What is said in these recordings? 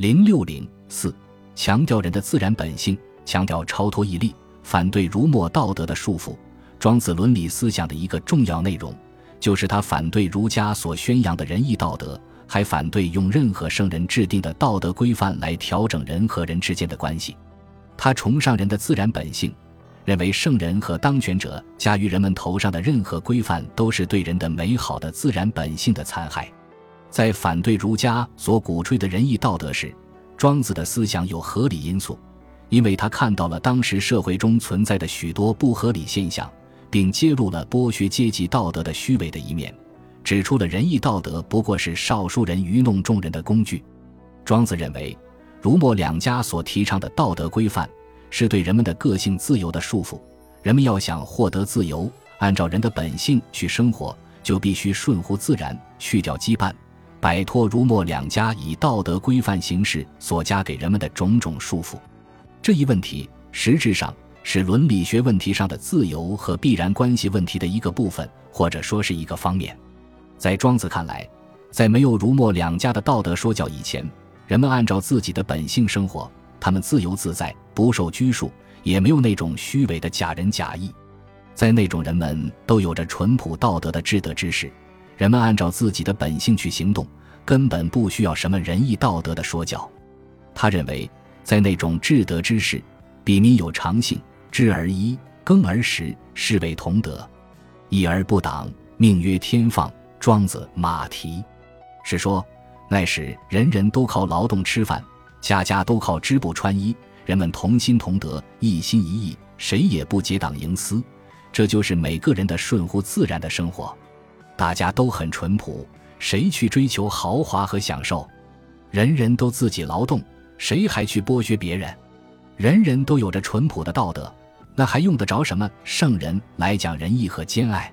零六零四，强调人的自然本性，强调超脱毅力，反对儒墨道德的束缚。庄子伦理思想的一个重要内容，就是他反对儒家所宣扬的仁义道德，还反对用任何圣人制定的道德规范来调整人和人之间的关系。他崇尚人的自然本性，认为圣人和当权者加于人们头上的任何规范，都是对人的美好的自然本性的残害。在反对儒家所鼓吹的仁义道德时，庄子的思想有合理因素，因为他看到了当时社会中存在的许多不合理现象，并揭露了剥削阶级道德的虚伪的一面，指出了仁义道德不过是少数人愚弄众人的工具。庄子认为，儒墨两家所提倡的道德规范是对人们的个性自由的束缚，人们要想获得自由，按照人的本性去生活，就必须顺乎自然，去掉羁绊。摆脱儒墨两家以道德规范形式所加给人们的种种束缚，这一问题实质上是伦理学问题上的自由和必然关系问题的一个部分，或者说是一个方面。在庄子看来，在没有儒墨两家的道德说教以前，人们按照自己的本性生活，他们自由自在，不受拘束，也没有那种虚伪的假仁假义。在那种人们都有着淳朴道德的至德之时。人们按照自己的本性去行动，根本不需要什么仁义道德的说教。他认为，在那种至德之事，比民有常性，知而一，耕而食，是谓同德。义而不党，命曰天放。庄子《马蹄》是说，那时人人都靠劳动吃饭，家家都靠织布穿衣，人们同心同德，一心一意，谁也不结党营私，这就是每个人的顺乎自然的生活。大家都很淳朴，谁去追求豪华和享受？人人都自己劳动，谁还去剥削别人？人人都有着淳朴的道德，那还用得着什么圣人来讲仁义和兼爱？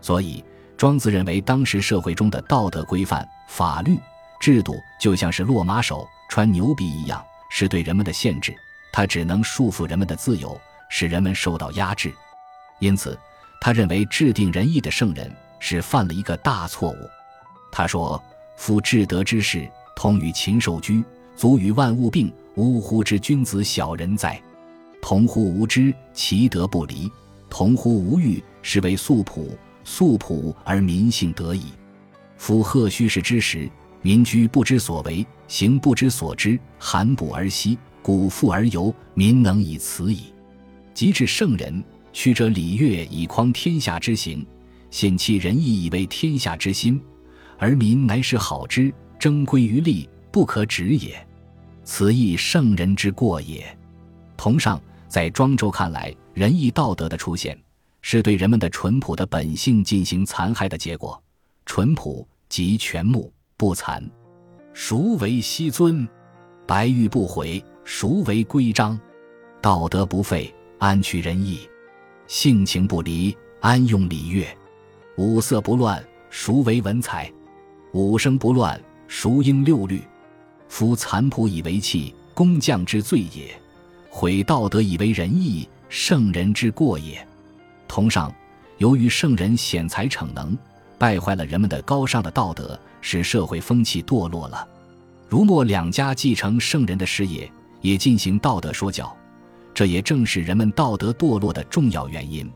所以，庄子认为，当时社会中的道德规范、法律制度，就像是落马手穿牛皮一样，是对人们的限制，它只能束缚人们的自由，使人们受到压制。因此，他认为制定仁义的圣人。是犯了一个大错误。他说：“夫至德之士，通与禽兽居，足与万物并，呜呼之君子小人哉！同乎无知，其德不离；同乎无欲，是为素朴。素朴而民性得矣。夫贺虚实之时，民居不知所为，行不知所知，寒补而息，古复而游，民能以此矣。及至圣人，曲者礼乐以匡天下之行。”显其仁义以为天下之心，而民乃使好之，争归于利，不可止也。此亦圣人之过也。同上，在庄周看来，仁义道德的出现，是对人们的淳朴的本性进行残害的结果。淳朴即全木不残，孰为西尊？白玉不毁，孰为规章？道德不废，安取仁义？性情不离，安用礼乐？五色不乱，孰为文采？五声不乱，孰应六律？夫残朴以为器，工匠之罪也；毁道德以为仁义，圣人之过也。同上，由于圣人显才逞能，败坏了人们的高尚的道德，使社会风气堕落了。儒墨两家继承圣人的事业，也进行道德说教，这也正是人们道德堕落的重要原因。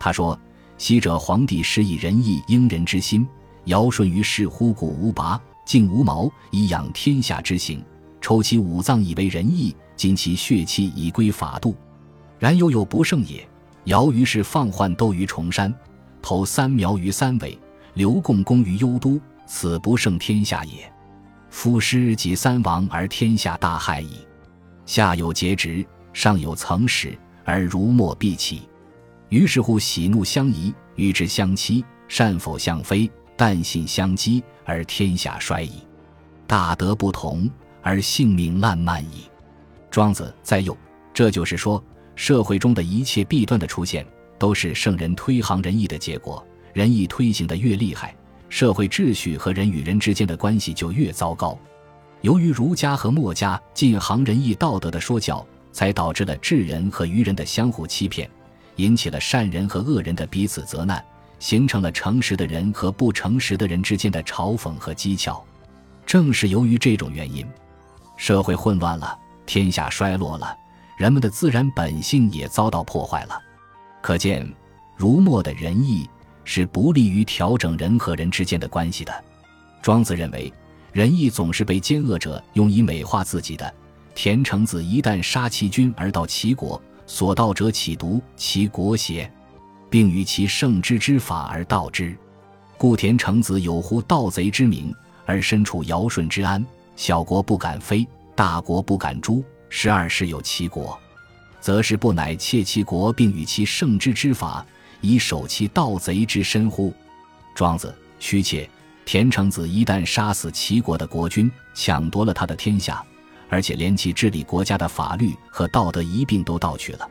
他说。昔者皇帝施以仁义应人之心，尧舜于是乎古无拔，敬无毛，以养天下之行，抽其五脏以为仁义，今其血气以归法度。然犹有不胜也。尧于是放患斗于崇山，投三苗于三尾，刘共攻于幽都，此不胜天下也。夫师及三王而天下大害矣。下有节直，上有曾始，而儒墨必起。于是乎，喜怒相宜，与之相欺，善否相非，淡信相讥，而天下衰矣。大德不同，而性命烂漫矣。庄子在右，这就是说，社会中的一切弊端的出现，都是圣人推行仁义的结果。仁义推行的越厉害，社会秩序和人与人之间的关系就越糟糕。由于儒家和墨家进行仁义道德的说教，才导致了智人和愚人的相互欺骗。引起了善人和恶人的彼此责难，形成了诚实的人和不诚实的人之间的嘲讽和讥诮。正是由于这种原因，社会混乱了，天下衰落了，人们的自然本性也遭到破坏了。可见，儒墨的仁义是不利于调整人和人之间的关系的。庄子认为，仁义总是被奸恶者用以美化自己的。田成子一旦杀其君而到齐国，所盗者岂独其国邪？并与其圣之之法而盗之。故田成子有乎盗贼之名，而身处尧舜之安。小国不敢非，大国不敢诛。十二世有其国，则是不乃窃其国，并与其圣之之法，以守其盗贼之身乎？庄子，虚切。田成子一旦杀死齐国的国君，抢夺了他的天下，而且连其治理国家的法律和道德一并都盗取了，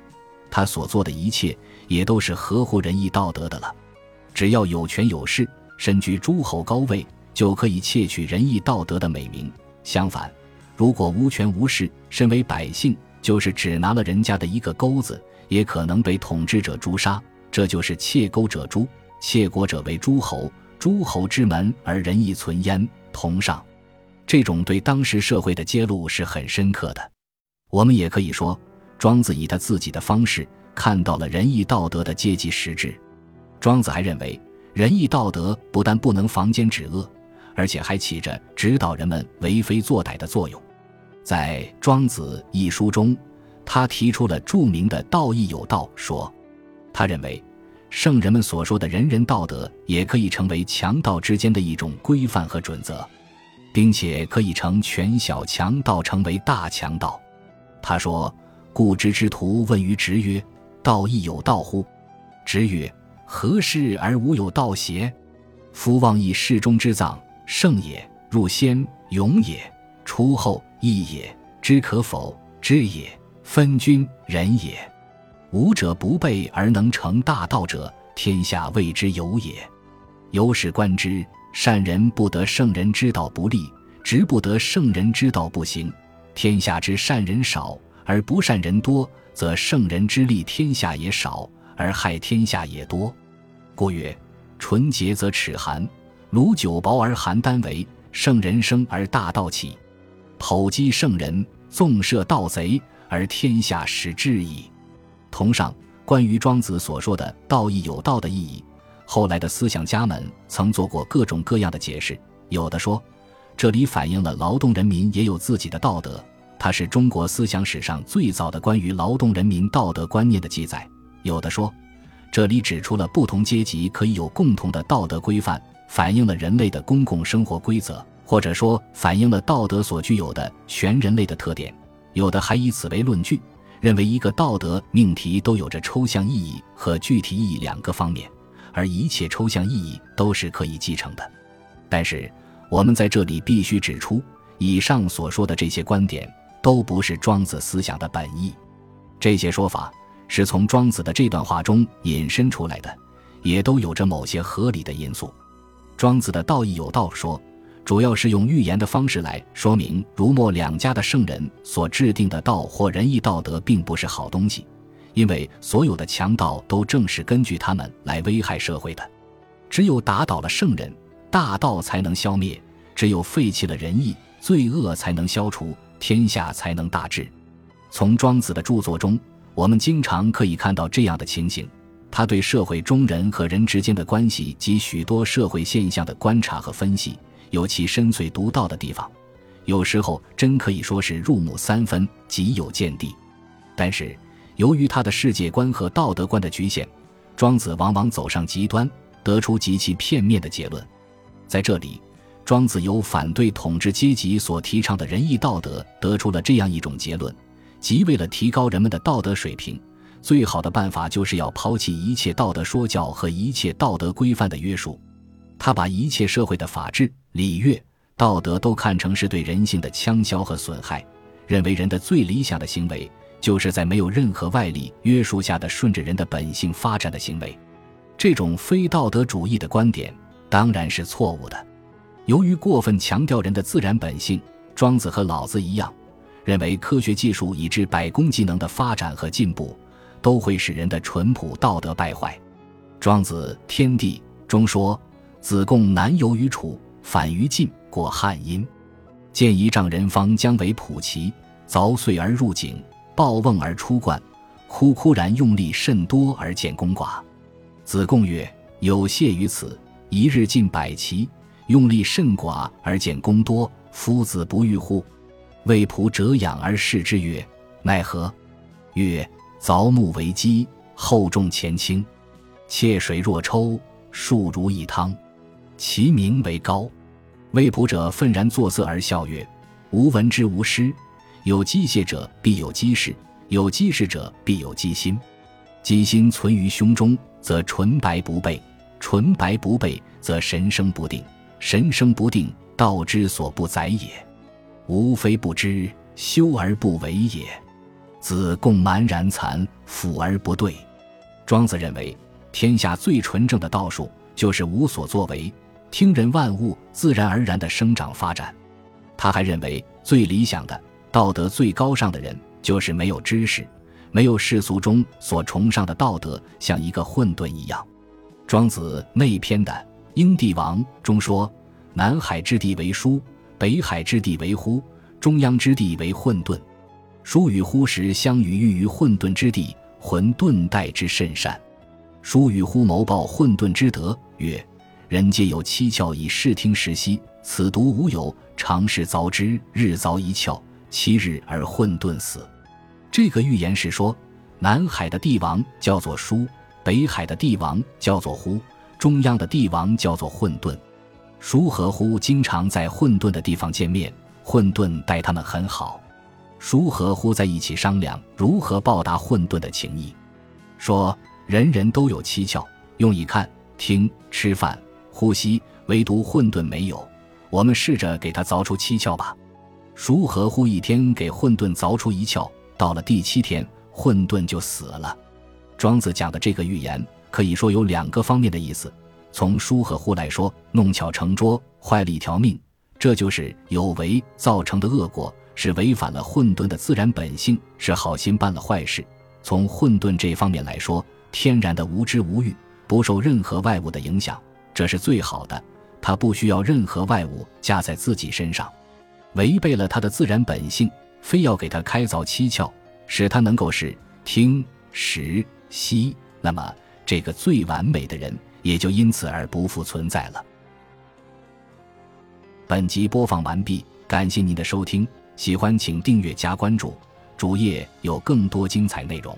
他所做的一切也都是合乎仁义道德的了。只要有权有势。身居诸侯高位，就可以窃取仁义道德的美名。相反，如果无权无势，身为百姓，就是只拿了人家的一个钩子，也可能被统治者诛杀。这就是窃钩者诛，窃国者为诸侯，诸侯之门而仁义存焉。同上，这种对当时社会的揭露是很深刻的。我们也可以说，庄子以他自己的方式看到了仁义道德的阶级实质。庄子还认为。仁义道德不但不能防奸止恶，而且还起着指导人们为非作歹的作用。在《庄子》一书中，他提出了著名的“道义有道”说。他认为，圣人们所说的仁人道德，也可以成为强盗之间的一种规范和准则，并且可以成全小强盗成为大强盗。他说：“故知之徒问于直曰：‘道亦有道乎？’直曰。”何事而无有道邪？夫妄以世中之藏，圣也；入先勇也；出后义也。知可否？知也。分君仁也。武者不备而能成大道者，天下谓之有也。由是观之，善人不得圣人之道不立，直不得圣人之道不行。天下之善人少而不善人多，则圣人之利天下也少，而害天下也多。故曰：纯洁则齿寒，鲁酒薄而邯郸为。圣人生而大道起，剖击圣人，纵摄盗贼，而天下始治矣。同上，关于庄子所说的“道义有道”的意义，后来的思想家们曾做过各种各样的解释。有的说，这里反映了劳动人民也有自己的道德，它是中国思想史上最早的关于劳动人民道德观念的记载。有的说。这里指出了不同阶级可以有共同的道德规范，反映了人类的公共生活规则，或者说反映了道德所具有的全人类的特点。有的还以此为论据，认为一个道德命题都有着抽象意义和具体意义两个方面，而一切抽象意义都是可以继承的。但是我们在这里必须指出，以上所说的这些观点都不是庄子思想的本意，这些说法。是从庄子的这段话中引申出来的，也都有着某些合理的因素。庄子的“道义有道”说，主要是用寓言的方式来说明儒墨两家的圣人所制定的道或仁义道德并不是好东西，因为所有的强盗都正是根据他们来危害社会的。只有打倒了圣人，大道才能消灭；只有废弃了仁义，罪恶才能消除，天下才能大治。从庄子的著作中。我们经常可以看到这样的情形：他对社会中人和人之间的关系及许多社会现象的观察和分析，有其深邃独到的地方。有时候真可以说是入木三分，极有见地。但是，由于他的世界观和道德观的局限，庄子往往走上极端，得出极其片面的结论。在这里，庄子由反对统治阶级所提倡的仁义道德，得出了这样一种结论。即为了提高人们的道德水平，最好的办法就是要抛弃一切道德说教和一切道德规范的约束。他把一切社会的法治、礼乐、道德都看成是对人性的枪销和损害，认为人的最理想的行为就是在没有任何外力约束下的顺着人的本性发展的行为。这种非道德主义的观点当然是错误的。由于过分强调人的自然本性，庄子和老子一样。认为科学技术以致百工技能的发展和进步，都会使人的淳朴道德败坏。庄子《天地》中说：“子贡南游于楚，反于晋，过汉阴。”见一丈人方将为普其，凿碎而入井，抱瓮而出灌，枯枯然用力甚多而见功寡。子贡曰：“有谢于此，一日进百骑，用力甚寡而见功多，夫子不欲乎？”魏仆折仰而视之曰：“奈何？”曰：“凿木为基，厚重前倾，切水若抽，数如一汤，其名为高。”魏仆者愤然作色而笑曰：“吾闻之无师。有机械者必有机事，有机事者必有机心。机心存于胸中，则纯白不备；纯白不备，则神生不定。神生不定，道之所不载也。吾非不知，修而不为也。子贡蛮然惭，腐而不对。”庄子认为，天下最纯正的道术就是无所作为。听人万物自然而然的生长发展，他还认为最理想的、道德最高尚的人，就是没有知识、没有世俗中所崇尚的道德，像一个混沌一样。庄子内篇的《英帝王》中说：“南海之地为书，北海之地为乎，中央之地为混沌。书与乎时相与喻于混沌之地，混沌待之甚善。书与乎谋报混沌之德，曰。”人皆有七窍以视听时息，此独无有。常是凿之，日凿一窍，七日而混沌死。这个预言是说，南海的帝王叫做书，北海的帝王叫做呼，中央的帝王叫做混沌。书和呼经常在混沌的地方见面，混沌待他们很好。书和呼在一起商量如何报答混沌的情谊，说人人都有七窍，用以看、听、吃饭。呼吸，唯独混沌没有。我们试着给他凿出七窍吧。孰和乎一天给混沌凿出一窍，到了第七天，混沌就死了。庄子讲的这个寓言，可以说有两个方面的意思。从孰和乎来说，弄巧成拙，坏了一条命，这就是有为造成的恶果，是违反了混沌的自然本性，是好心办了坏事。从混沌这方面来说，天然的无知无欲，不受任何外物的影响。这是最好的，他不需要任何外物加在自己身上，违背了他的自然本性，非要给他开凿七窍，使他能够是听、识、吸，那么这个最完美的人也就因此而不复存在了。本集播放完毕，感谢您的收听，喜欢请订阅加关注，主页有更多精彩内容。